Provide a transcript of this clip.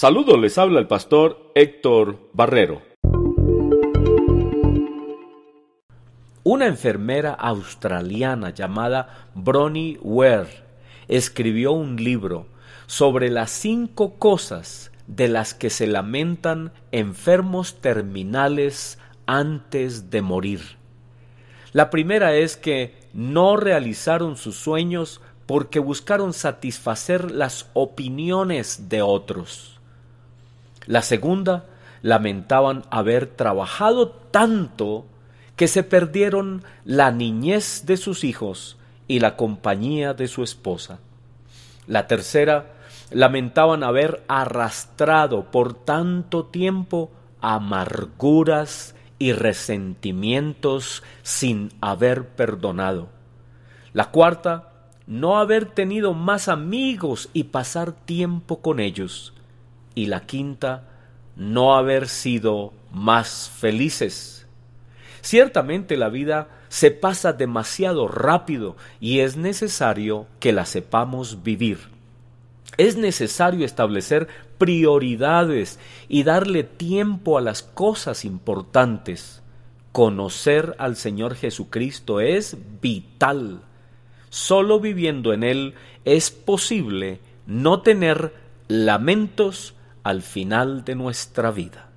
Saludos, les habla el pastor Héctor Barrero. Una enfermera australiana llamada Bronnie Ware escribió un libro sobre las cinco cosas de las que se lamentan enfermos terminales antes de morir. La primera es que no realizaron sus sueños porque buscaron satisfacer las opiniones de otros. La segunda, lamentaban haber trabajado tanto que se perdieron la niñez de sus hijos y la compañía de su esposa. La tercera, lamentaban haber arrastrado por tanto tiempo amarguras y resentimientos sin haber perdonado. La cuarta, no haber tenido más amigos y pasar tiempo con ellos. Y la quinta, no haber sido más felices. Ciertamente la vida se pasa demasiado rápido y es necesario que la sepamos vivir. Es necesario establecer prioridades y darle tiempo a las cosas importantes. Conocer al Señor Jesucristo es vital. Solo viviendo en Él es posible no tener lamentos al final de nuestra vida.